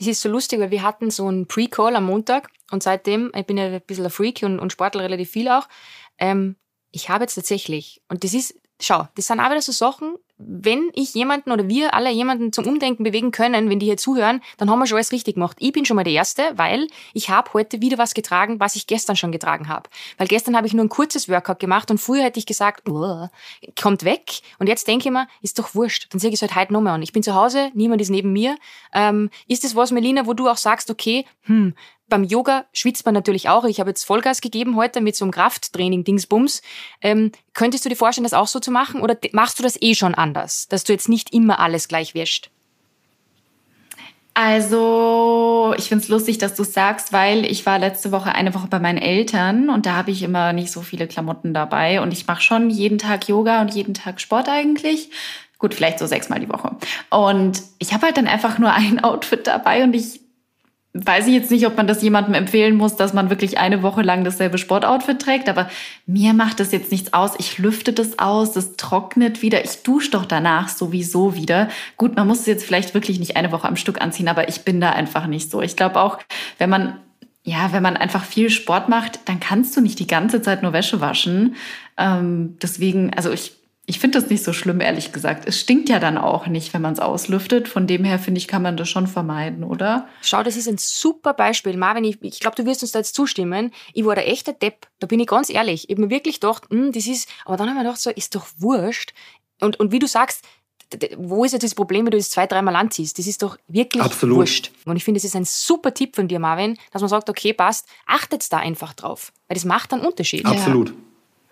Das ist so lustig, weil wir hatten so einen Pre-Call am Montag und seitdem, ich bin ja ein bisschen ein Freak und, und Sportler relativ viel auch, ähm, ich habe jetzt tatsächlich, und das ist, schau, das sind auch wieder so Sachen, wenn ich jemanden oder wir alle jemanden zum Umdenken bewegen können, wenn die hier zuhören, dann haben wir schon alles richtig gemacht. Ich bin schon mal der Erste, weil ich habe heute wieder was getragen, was ich gestern schon getragen habe. Weil gestern habe ich nur ein kurzes Workout gemacht und früher hätte ich gesagt, kommt weg. Und jetzt denke ich mir, ist doch wurscht. Dann sehe ich es halt heute nochmal an. Ich bin zu Hause, niemand ist neben mir. Ähm, ist es was, Melina, wo du auch sagst, okay, hm, beim Yoga schwitzt man natürlich auch. Ich habe jetzt Vollgas gegeben heute mit so einem Krafttraining, Dingsbums. Ähm, könntest du dir vorstellen, das auch so zu machen? Oder machst du das eh schon anders, dass du jetzt nicht immer alles gleich wäscht? Also, ich finde es lustig, dass du sagst, weil ich war letzte Woche eine Woche bei meinen Eltern und da habe ich immer nicht so viele Klamotten dabei und ich mache schon jeden Tag Yoga und jeden Tag Sport eigentlich. Gut, vielleicht so sechsmal die Woche. Und ich habe halt dann einfach nur ein Outfit dabei und ich weiß ich jetzt nicht, ob man das jemandem empfehlen muss, dass man wirklich eine Woche lang dasselbe Sportoutfit trägt, aber mir macht das jetzt nichts aus. Ich lüfte das aus, das trocknet wieder. Ich dusche doch danach sowieso wieder. Gut, man muss es jetzt vielleicht wirklich nicht eine Woche am Stück anziehen, aber ich bin da einfach nicht so. Ich glaube auch, wenn man ja, wenn man einfach viel Sport macht, dann kannst du nicht die ganze Zeit nur Wäsche waschen. Ähm, deswegen, also ich ich finde das nicht so schlimm, ehrlich gesagt. Es stinkt ja dann auch nicht, wenn man es auslüftet. Von dem her, finde ich, kann man das schon vermeiden, oder? Schau, das ist ein super Beispiel. Marvin, ich, ich glaube, du wirst uns da jetzt zustimmen. Ich war der echte Depp. Da bin ich ganz ehrlich. Ich habe mir wirklich gedacht, hm, das ist, aber dann habe ich mir gedacht, so, ist doch wurscht. Und, und wie du sagst, wo ist jetzt das Problem, wenn du das zwei, dreimal anziehst? Das ist doch wirklich Absolut. wurscht. Und ich finde, das ist ein super Tipp von dir, Marvin, dass man sagt, okay, passt, achtet da einfach drauf. Weil das macht einen Unterschied. Absolut. Ja.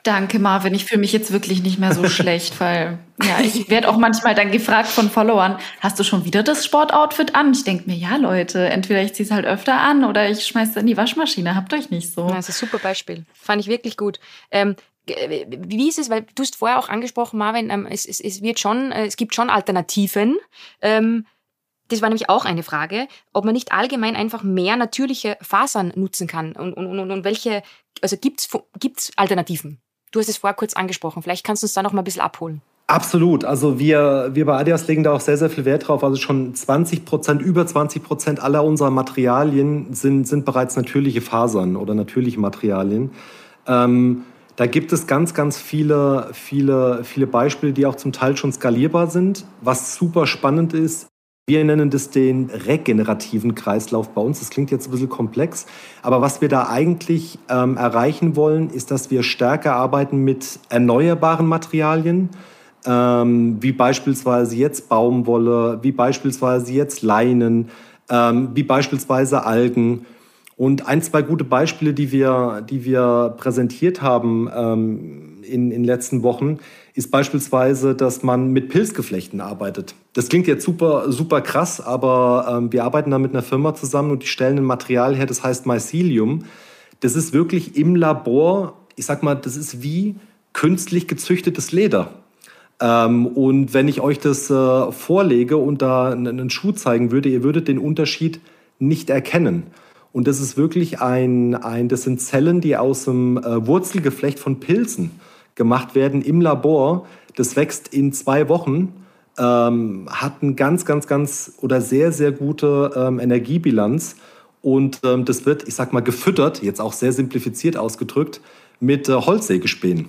Danke, Marvin. Ich fühle mich jetzt wirklich nicht mehr so schlecht, weil ja, ich werde auch manchmal dann gefragt von Followern, hast du schon wieder das Sportoutfit an? Ich denke mir, ja, Leute, entweder ich ziehe es halt öfter an oder ich schmeiße es in die Waschmaschine. Habt euch nicht so. Ja, das ist ein super Beispiel. Fand ich wirklich gut. Ähm, wie ist es, weil du hast vorher auch angesprochen, Marvin, ähm, es, es, es, wird schon, äh, es gibt schon Alternativen. Ähm, das war nämlich auch eine Frage, ob man nicht allgemein einfach mehr natürliche Fasern nutzen kann und, und, und, und welche, also gibt es Alternativen? Du hast es vorher kurz angesprochen. Vielleicht kannst du uns da noch mal ein bisschen abholen. Absolut. Also wir, wir bei Adidas legen da auch sehr, sehr viel Wert drauf. Also schon 20 Prozent, über 20 Prozent aller unserer Materialien sind, sind bereits natürliche Fasern oder natürliche Materialien. Ähm, da gibt es ganz, ganz viele, viele, viele Beispiele, die auch zum Teil schon skalierbar sind. Was super spannend ist, wir nennen das den regenerativen Kreislauf bei uns. Das klingt jetzt ein bisschen komplex, aber was wir da eigentlich ähm, erreichen wollen, ist, dass wir stärker arbeiten mit erneuerbaren Materialien, ähm, wie beispielsweise jetzt Baumwolle, wie beispielsweise jetzt Leinen, ähm, wie beispielsweise Algen. Und ein, zwei gute Beispiele, die wir, die wir präsentiert haben ähm, in, in den letzten Wochen, ist beispielsweise, dass man mit Pilzgeflechten arbeitet. Das klingt jetzt super, super krass, aber ähm, wir arbeiten da mit einer Firma zusammen und die stellen ein Material her, das heißt Mycelium. Das ist wirklich im Labor, ich sag mal, das ist wie künstlich gezüchtetes Leder. Ähm, und wenn ich euch das äh, vorlege und da einen Schuh zeigen würde, ihr würdet den Unterschied nicht erkennen. Und das ist wirklich ein, ein das sind Zellen, die aus dem äh, Wurzelgeflecht von Pilzen gemacht werden im Labor. Das wächst in zwei Wochen, ähm, hat eine ganz, ganz, ganz oder sehr, sehr gute ähm, Energiebilanz. Und ähm, das wird, ich sag mal, gefüttert, jetzt auch sehr simplifiziert ausgedrückt, mit äh, Holzsägespänen.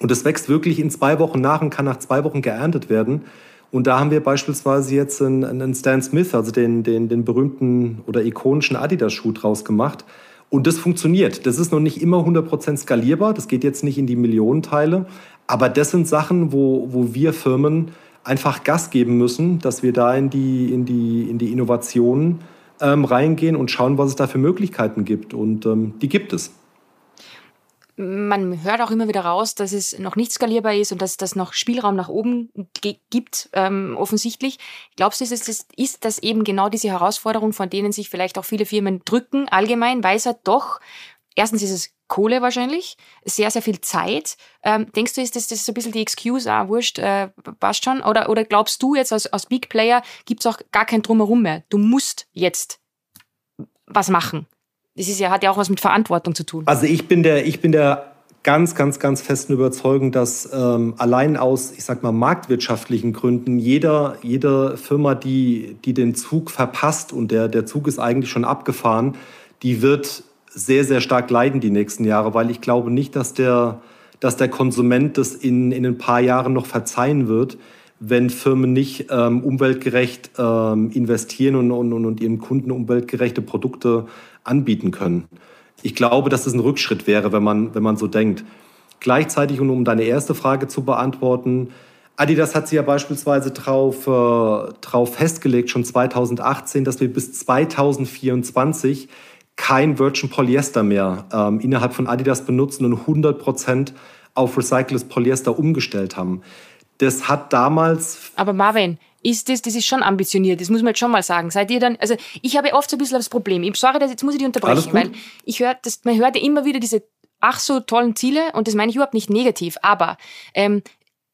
Und es wächst wirklich in zwei Wochen nach und kann nach zwei Wochen geerntet werden. Und da haben wir beispielsweise jetzt einen, einen Stan Smith, also den, den, den berühmten oder ikonischen Adidas-Schuh draus gemacht. Und das funktioniert. Das ist noch nicht immer 100% skalierbar. Das geht jetzt nicht in die Millionenteile. Aber das sind Sachen, wo, wo wir Firmen einfach Gas geben müssen, dass wir da in die, in die, in die Innovationen ähm, reingehen und schauen, was es da für Möglichkeiten gibt. Und ähm, die gibt es man hört auch immer wieder raus, dass es noch nicht skalierbar ist und dass das noch Spielraum nach oben gibt, ähm, offensichtlich. Glaubst du, ist das, ist das eben genau diese Herausforderung, von denen sich vielleicht auch viele Firmen drücken, allgemein, weil es halt doch, erstens ist es Kohle wahrscheinlich, sehr, sehr viel Zeit. Ähm, denkst du, ist das, das ist so ein bisschen die Excuse, ah, wurscht, äh, passt schon? Oder, oder glaubst du jetzt als, als Big Player, gibt es auch gar kein Drumherum mehr? Du musst jetzt was machen. Das ist ja, hat ja auch was mit Verantwortung zu tun. Also ich bin der, ich bin der ganz, ganz, ganz festen Überzeugung, dass ähm, allein aus, ich sag mal, marktwirtschaftlichen Gründen jeder, jede Firma, die, die den Zug verpasst und der, der Zug ist eigentlich schon abgefahren, die wird sehr, sehr stark leiden die nächsten Jahre, weil ich glaube nicht, dass der, dass der Konsument das in, in ein paar Jahren noch verzeihen wird, wenn Firmen nicht ähm, umweltgerecht ähm, investieren und, und, und ihren Kunden umweltgerechte Produkte anbieten können. Ich glaube, dass es ein Rückschritt wäre, wenn man, wenn man so denkt. Gleichzeitig, und um deine erste Frage zu beantworten, Adidas hat sich ja beispielsweise darauf äh, drauf festgelegt, schon 2018, dass wir bis 2024 kein Virgin Polyester mehr ähm, innerhalb von Adidas benutzen und 100 Prozent auf recyceltes Polyester umgestellt haben. Das hat damals. Aber Marvin, ist das, das ist schon ambitioniert, das muss man jetzt schon mal sagen. Seid ihr dann, also ich habe oft so ein bisschen das Problem. Ich sorry, jetzt muss ich dich unterbrechen, weil ich höre, man hört ja immer wieder diese ach so tollen Ziele und das meine ich überhaupt nicht negativ, aber ähm,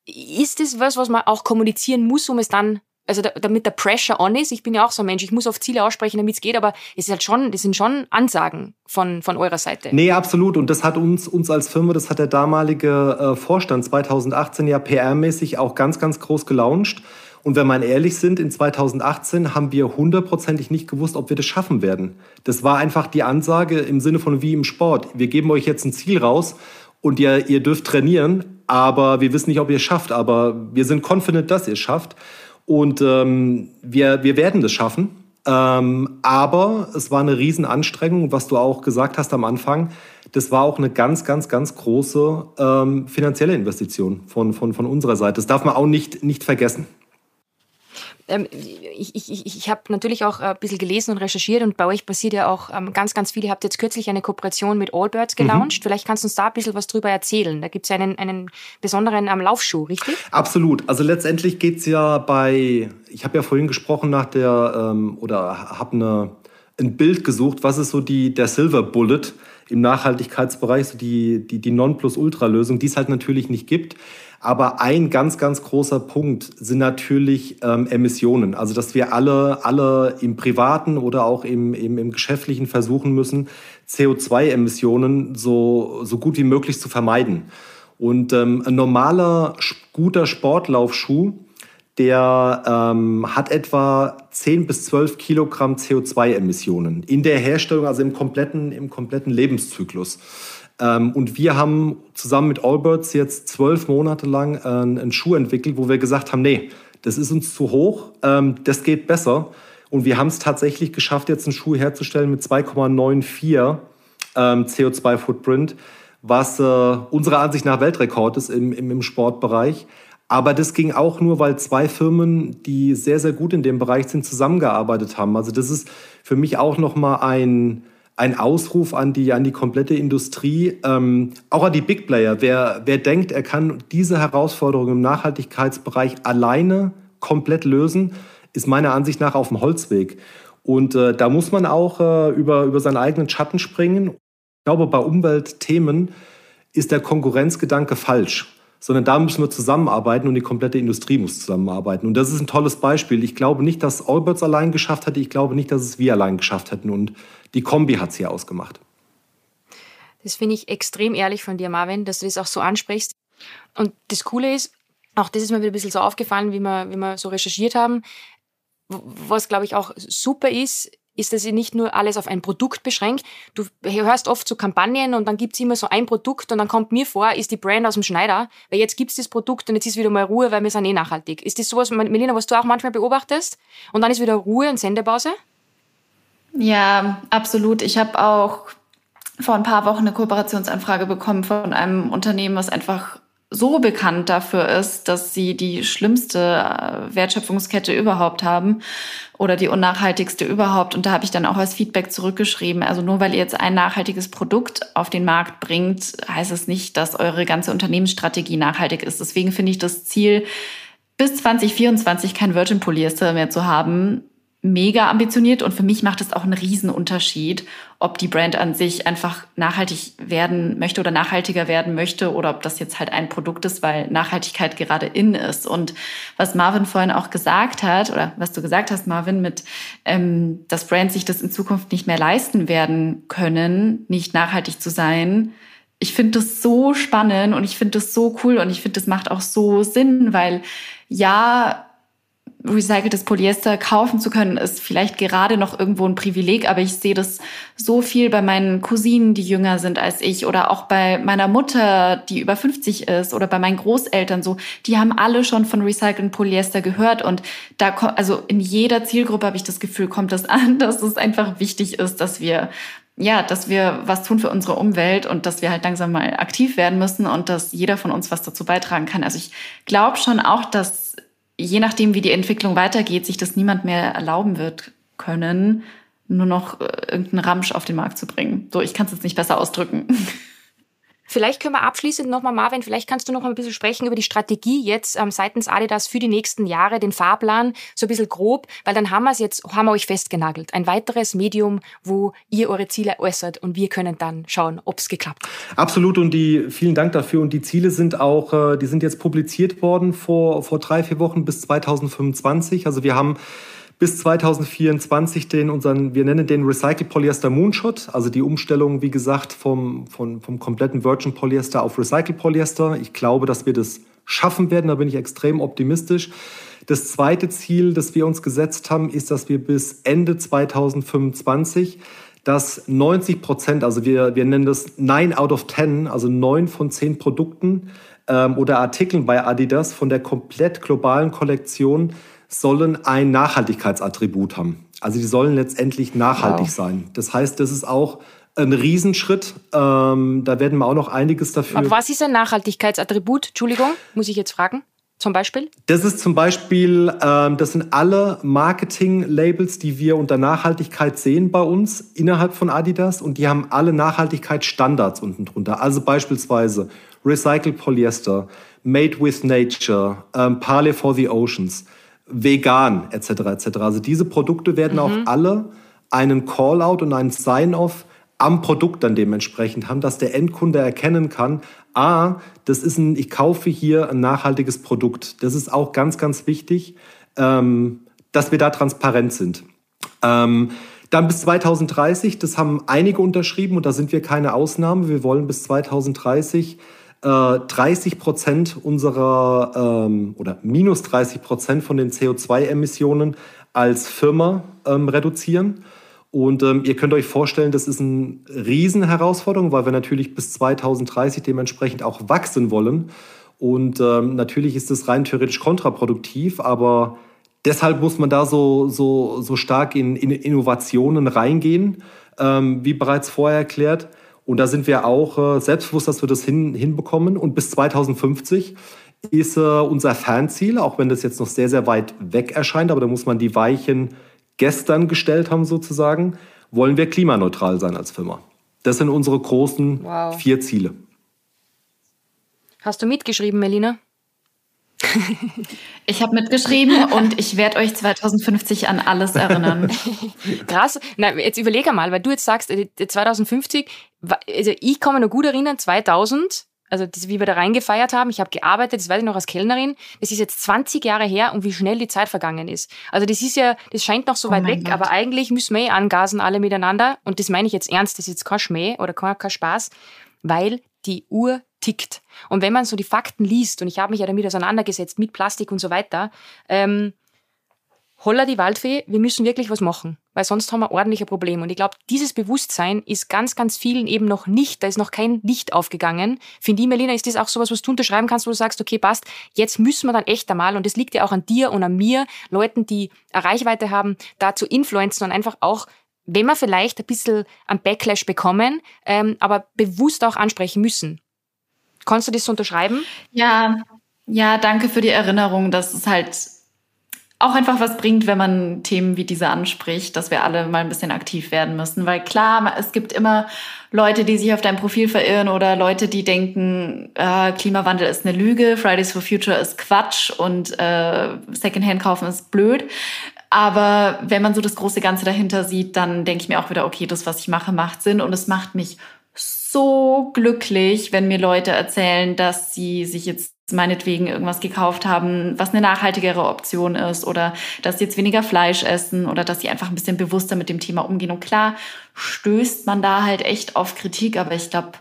ist das was, was man auch kommunizieren muss, um es dann also da, damit der Pressure on ist. Ich bin ja auch so ein Mensch, ich muss oft Ziele aussprechen, damit es geht, aber es ist halt schon, das sind schon Ansagen von, von eurer Seite. Nee, absolut. Und das hat uns, uns als Firma, das hat der damalige äh, Vorstand 2018 ja PR-mäßig auch ganz, ganz groß gelauncht. Und wenn wir ehrlich sind, in 2018 haben wir hundertprozentig nicht gewusst, ob wir das schaffen werden. Das war einfach die Ansage im Sinne von wie im Sport. Wir geben euch jetzt ein Ziel raus und ihr, ihr dürft trainieren, aber wir wissen nicht, ob ihr es schafft. Aber wir sind confident, dass ihr es schafft. Und ähm, wir, wir werden das schaffen. Ähm, aber es war eine Riesenanstrengung, was du auch gesagt hast am Anfang. Das war auch eine ganz, ganz, ganz große ähm, finanzielle Investition von, von, von unserer Seite. Das darf man auch nicht, nicht vergessen ähm, ich, ich, ich habe natürlich auch ein bisschen gelesen und recherchiert und bei euch passiert ja auch ähm, ganz, ganz viel. Ihr habt jetzt kürzlich eine Kooperation mit Allbirds mhm. gelauncht. Mhm. Vielleicht kannst du uns da ein bisschen was drüber erzählen. Da gibt es einen, einen besonderen ähm, Laufschuh, richtig? Absolut. Also letztendlich geht es ja bei, ich habe ja vorhin gesprochen nach der, ähm, oder habe eine, ein Bild gesucht, was ist so die, der Silver Bullet im Nachhaltigkeitsbereich, so die, die, die Non-Plus-Ultra-Lösung, die es halt natürlich nicht gibt. Aber ein ganz, ganz großer Punkt sind natürlich ähm, Emissionen. Also, dass wir alle, alle im privaten oder auch im, im, im geschäftlichen versuchen müssen, CO2-Emissionen so, so gut wie möglich zu vermeiden. Und ähm, ein normaler, guter Sportlaufschuh, der ähm, hat etwa 10 bis 12 Kilogramm CO2-Emissionen in der Herstellung, also im kompletten, im kompletten Lebenszyklus. Ähm, und wir haben zusammen mit Allbirds jetzt zwölf Monate lang äh, einen Schuh entwickelt, wo wir gesagt haben, nee, das ist uns zu hoch, ähm, das geht besser. Und wir haben es tatsächlich geschafft, jetzt einen Schuh herzustellen mit 2,94 ähm, CO2-Footprint, was äh, unserer Ansicht nach Weltrekord ist im, im, im Sportbereich. Aber das ging auch nur, weil zwei Firmen, die sehr, sehr gut in dem Bereich sind, zusammengearbeitet haben. Also das ist für mich auch nochmal ein, ein Ausruf an die, an die komplette Industrie, ähm, auch an die Big Player. Wer, wer denkt, er kann diese Herausforderung im Nachhaltigkeitsbereich alleine komplett lösen, ist meiner Ansicht nach auf dem Holzweg. Und äh, da muss man auch äh, über, über seinen eigenen Schatten springen. Ich glaube, bei Umweltthemen ist der Konkurrenzgedanke falsch sondern da müssen wir zusammenarbeiten und die komplette Industrie muss zusammenarbeiten. Und das ist ein tolles Beispiel. Ich glaube nicht, dass Allbirds allein geschafft hätte. Ich glaube nicht, dass es wir allein geschafft hätten. Und die Kombi hat es hier ausgemacht. Das finde ich extrem ehrlich von dir, Marvin, dass du das auch so ansprichst. Und das Coole ist, auch das ist mir wieder ein bisschen so aufgefallen, wie wir, wie wir so recherchiert haben. Was, glaube ich, auch super ist, ist das nicht nur alles auf ein Produkt beschränkt. Du hörst oft so Kampagnen und dann gibt's immer so ein Produkt und dann kommt mir vor, ist die Brand aus dem Schneider, weil jetzt gibt's das Produkt und jetzt ist wieder mal Ruhe, weil wir sind eh nachhaltig. Ist das sowas, Melina, was du auch manchmal beobachtest? Und dann ist wieder Ruhe und Sendepause? Ja, absolut. Ich habe auch vor ein paar Wochen eine Kooperationsanfrage bekommen von einem Unternehmen, was einfach so bekannt dafür ist, dass sie die schlimmste äh, Wertschöpfungskette überhaupt haben oder die unnachhaltigste überhaupt. Und da habe ich dann auch als Feedback zurückgeschrieben. Also nur weil ihr jetzt ein nachhaltiges Produkt auf den Markt bringt, heißt es nicht, dass eure ganze Unternehmensstrategie nachhaltig ist. Deswegen finde ich das Ziel, bis 2024 kein Virgin Polyester mehr zu haben, mega ambitioniert und für mich macht es auch einen Riesenunterschied, ob die Brand an sich einfach nachhaltig werden möchte oder nachhaltiger werden möchte oder ob das jetzt halt ein Produkt ist, weil Nachhaltigkeit gerade in ist. Und was Marvin vorhin auch gesagt hat oder was du gesagt hast, Marvin, mit, ähm, dass Brands sich das in Zukunft nicht mehr leisten werden können, nicht nachhaltig zu sein. Ich finde das so spannend und ich finde das so cool und ich finde, das macht auch so Sinn, weil ja, recyceltes Polyester kaufen zu können, ist vielleicht gerade noch irgendwo ein Privileg, aber ich sehe das so viel bei meinen Cousinen, die jünger sind als ich oder auch bei meiner Mutter, die über 50 ist oder bei meinen Großeltern so, die haben alle schon von recyceltem Polyester gehört und da kommt, also in jeder Zielgruppe habe ich das Gefühl, kommt das an, dass es einfach wichtig ist, dass wir ja, dass wir was tun für unsere Umwelt und dass wir halt langsam mal aktiv werden müssen und dass jeder von uns was dazu beitragen kann. Also ich glaube schon auch, dass je nachdem, wie die Entwicklung weitergeht, sich das niemand mehr erlauben wird können, nur noch äh, irgendeinen Ramsch auf den Markt zu bringen. So, ich kann es jetzt nicht besser ausdrücken. Vielleicht können wir abschließend nochmal, Marvin, vielleicht kannst du noch ein bisschen sprechen über die Strategie jetzt ähm, seitens Adidas für die nächsten Jahre, den Fahrplan, so ein bisschen grob, weil dann haben wir es jetzt, haben wir euch festgenagelt. Ein weiteres Medium, wo ihr eure Ziele äußert und wir können dann schauen, ob es geklappt hat. Absolut und die, vielen Dank dafür und die Ziele sind auch, äh, die sind jetzt publiziert worden vor, vor drei, vier Wochen bis 2025. Also wir haben bis 2024 den unseren, wir nennen den Recycled Polyester Moonshot, also die Umstellung, wie gesagt, vom, vom, vom kompletten Virgin Polyester auf Recycled Polyester. Ich glaube, dass wir das schaffen werden, da bin ich extrem optimistisch. Das zweite Ziel, das wir uns gesetzt haben, ist, dass wir bis Ende 2025 dass 90 Prozent, also wir, wir nennen das 9 out of 10, also 9 von 10 Produkten ähm, oder Artikeln bei Adidas von der komplett globalen Kollektion sollen ein Nachhaltigkeitsattribut haben. Also die sollen letztendlich nachhaltig wow. sein. Das heißt, das ist auch ein Riesenschritt. Ähm, da werden wir auch noch einiges dafür. Aber was ist ein Nachhaltigkeitsattribut? Entschuldigung, muss ich jetzt fragen. Zum Beispiel? Das ist zum Beispiel, ähm, das sind alle Marketing-Labels, die wir unter Nachhaltigkeit sehen bei uns innerhalb von Adidas und die haben alle Nachhaltigkeitsstandards unten drunter. Also beispielsweise Recycled Polyester, Made with Nature, ähm, Parley for the Oceans vegan etc. etc. Also diese Produkte werden mhm. auch alle einen Callout und einen Sign-off am Produkt dann dementsprechend haben, dass der Endkunde erkennen kann, ah, das ist ein, ich kaufe hier ein nachhaltiges Produkt. Das ist auch ganz, ganz wichtig, ähm, dass wir da transparent sind. Ähm, dann bis 2030, das haben einige unterschrieben und da sind wir keine Ausnahme. Wir wollen bis 2030 30 äh, Prozent unserer ähm, oder minus 30 Prozent von den CO2-Emissionen als Firma ähm, reduzieren. Und ähm, ihr könnt euch vorstellen, das ist eine Riesenherausforderung, weil wir natürlich bis 2030 dementsprechend auch wachsen wollen. Und ähm, natürlich ist das rein theoretisch kontraproduktiv, aber deshalb muss man da so, so, so stark in, in Innovationen reingehen, ähm, wie bereits vorher erklärt. Und da sind wir auch äh, selbstbewusst, dass wir das hin, hinbekommen. Und bis 2050 ist äh, unser Fernziel, auch wenn das jetzt noch sehr, sehr weit weg erscheint, aber da muss man die Weichen gestern gestellt haben sozusagen, wollen wir klimaneutral sein als Firma. Das sind unsere großen wow. vier Ziele. Hast du mitgeschrieben, Melina? Ich habe mitgeschrieben und ich werde euch 2050 an alles erinnern. Krass. Na, jetzt überlege mal, weil du jetzt sagst, 2050, äh, also ich kann mich noch gut erinnern, 2000, also das, wie wir da reingefeiert haben, ich habe gearbeitet, das weiß ich noch als Kellnerin, das ist jetzt 20 Jahre her und wie schnell die Zeit vergangen ist. Also das ist ja, das scheint noch so oh weit weg, Gott. aber eigentlich müssen wir eh angasen alle miteinander und das meine ich jetzt ernst, das ist jetzt kein Schmäh oder kein, kein Spaß, weil die Uhr tickt. Und wenn man so die Fakten liest, und ich habe mich ja damit auseinandergesetzt, mit Plastik und so weiter, ähm, holla die Waldfee, wir müssen wirklich was machen, weil sonst haben wir ordentlich ein Problem. Und ich glaube, dieses Bewusstsein ist ganz, ganz vielen eben noch nicht, da ist noch kein Licht aufgegangen. Finde ich, Melina, ist das auch sowas, was du unterschreiben kannst, wo du sagst, okay, passt, jetzt müssen wir dann echt einmal, und das liegt ja auch an dir und an mir, Leuten, die eine Reichweite haben, da zu influenzen und einfach auch wenn wir vielleicht ein bisschen einen Backlash bekommen, ähm, aber bewusst auch ansprechen müssen. Kannst du so unterschreiben? Ja, ja, danke für die Erinnerung, dass es halt auch einfach was bringt, wenn man Themen wie diese anspricht, dass wir alle mal ein bisschen aktiv werden müssen. Weil klar, es gibt immer Leute, die sich auf dein Profil verirren oder Leute, die denken, äh, Klimawandel ist eine Lüge, Fridays for Future ist Quatsch und äh, Secondhand kaufen ist blöd. Aber wenn man so das große Ganze dahinter sieht, dann denke ich mir auch wieder, okay, das, was ich mache, macht Sinn und es macht mich so glücklich, wenn mir Leute erzählen, dass sie sich jetzt meinetwegen irgendwas gekauft haben, was eine nachhaltigere Option ist oder dass sie jetzt weniger Fleisch essen oder dass sie einfach ein bisschen bewusster mit dem Thema umgehen. Und klar stößt man da halt echt auf Kritik, aber ich glaube,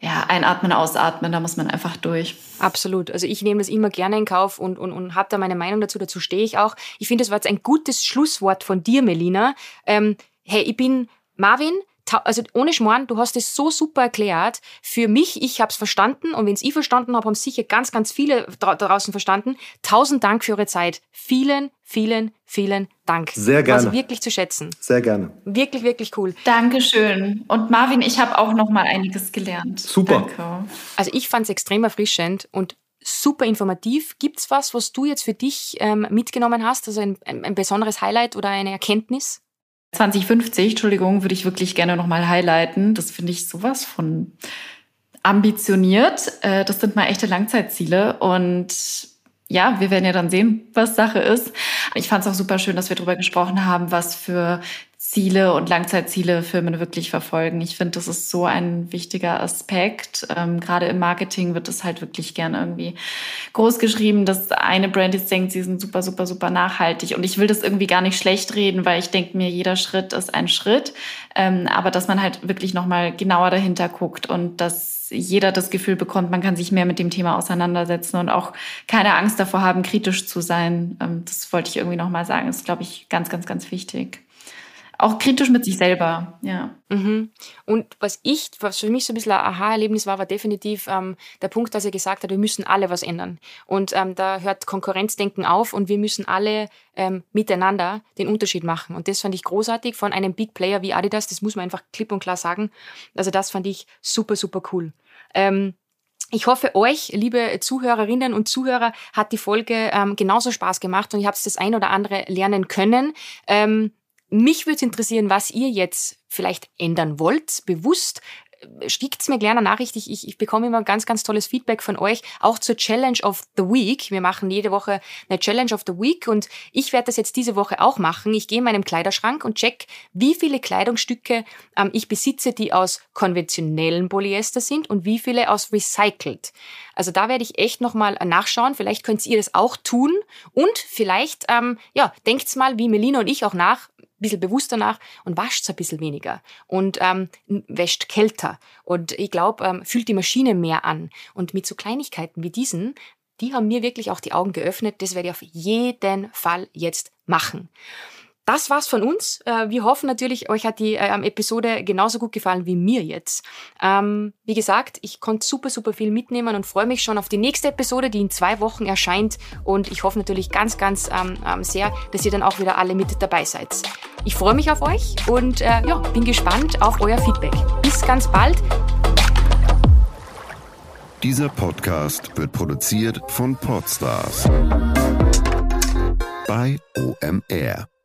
ja, einatmen, ausatmen, da muss man einfach durch. Absolut. Also ich nehme das immer gerne in Kauf und, und, und habe da meine Meinung dazu, dazu stehe ich auch. Ich finde, das war jetzt ein gutes Schlusswort von dir, Melina. Ähm, hey, ich bin Marvin, also ohne Schmarrn, du hast es so super erklärt. Für mich, ich habe es verstanden und wenn es ich verstanden habe, haben sicher ganz, ganz viele da draußen verstanden. Tausend Dank für eure Zeit. Vielen, vielen, vielen Dank. Sehr gerne. Also wirklich zu schätzen. Sehr gerne. Wirklich, wirklich cool. Dankeschön. Und Marvin, ich habe auch noch mal einiges gelernt. Super. Danke. Also ich fand es extrem erfrischend und super informativ. Gibt es was, was du jetzt für dich ähm, mitgenommen hast? Also ein, ein, ein besonderes Highlight oder eine Erkenntnis? 2050, Entschuldigung, würde ich wirklich gerne nochmal highlighten. Das finde ich sowas von ambitioniert. Äh, das sind mal echte Langzeitziele und ja, wir werden ja dann sehen, was Sache ist. Ich fand es auch super schön, dass wir darüber gesprochen haben, was für Ziele und Langzeitziele Firmen wirklich verfolgen. Ich finde, das ist so ein wichtiger Aspekt. Ähm, gerade im Marketing wird es halt wirklich gerne irgendwie groß geschrieben, dass eine Brand jetzt denkt, sie sind super, super, super nachhaltig. Und ich will das irgendwie gar nicht schlecht reden, weil ich denke mir, jeder Schritt ist ein Schritt. Ähm, aber dass man halt wirklich nochmal genauer dahinter guckt und dass jeder das Gefühl bekommt, man kann sich mehr mit dem Thema auseinandersetzen und auch keine Angst davor haben, kritisch zu sein. Ähm, das wollte ich irgendwie nochmal sagen. Das ist, glaube ich, ganz, ganz, ganz wichtig auch kritisch mit sich selber, ja. Mhm. Und was ich, was für mich so ein bisschen ein Aha-Erlebnis war, war definitiv ähm, der Punkt, dass er gesagt hat, wir müssen alle was ändern. Und ähm, da hört Konkurrenzdenken auf und wir müssen alle ähm, miteinander den Unterschied machen. Und das fand ich großartig von einem Big Player wie Adidas, das muss man einfach klipp und klar sagen. Also das fand ich super, super cool. Ähm, ich hoffe, euch, liebe Zuhörerinnen und Zuhörer, hat die Folge ähm, genauso Spaß gemacht und ihr habt das ein oder andere lernen können. Ähm, mich würde interessieren, was ihr jetzt vielleicht ändern wollt, bewusst schickt mir gerne eine Nachricht. Ich, ich, bekomme immer ganz, ganz tolles Feedback von euch, auch zur Challenge of the Week. Wir machen jede Woche eine Challenge of the Week und ich werde das jetzt diese Woche auch machen. Ich gehe in meinem Kleiderschrank und check, wie viele Kleidungsstücke ähm, ich besitze, die aus konventionellen Polyester sind und wie viele aus recycelt. Also da werde ich echt nochmal nachschauen. Vielleicht könnt ihr das auch tun und vielleicht, ähm, ja, denkt's mal, wie Melina und ich auch nach, bisschen bewusster nach und wascht ein bisschen weniger und ähm, wäscht kälter. Und ich glaube, ähm, fühlt die Maschine mehr an. Und mit so Kleinigkeiten wie diesen, die haben mir wirklich auch die Augen geöffnet. Das werde ich auf jeden Fall jetzt machen. Das war's von uns. Äh, wir hoffen natürlich, euch hat die ähm, Episode genauso gut gefallen wie mir jetzt. Ähm, wie gesagt, ich konnte super, super viel mitnehmen und freue mich schon auf die nächste Episode, die in zwei Wochen erscheint. Und ich hoffe natürlich ganz, ganz ähm, sehr, dass ihr dann auch wieder alle mit dabei seid. Ich freue mich auf euch und äh, ja, bin gespannt auf euer Feedback. Bis ganz bald. Dieser Podcast wird produziert von Podstars bei OMR.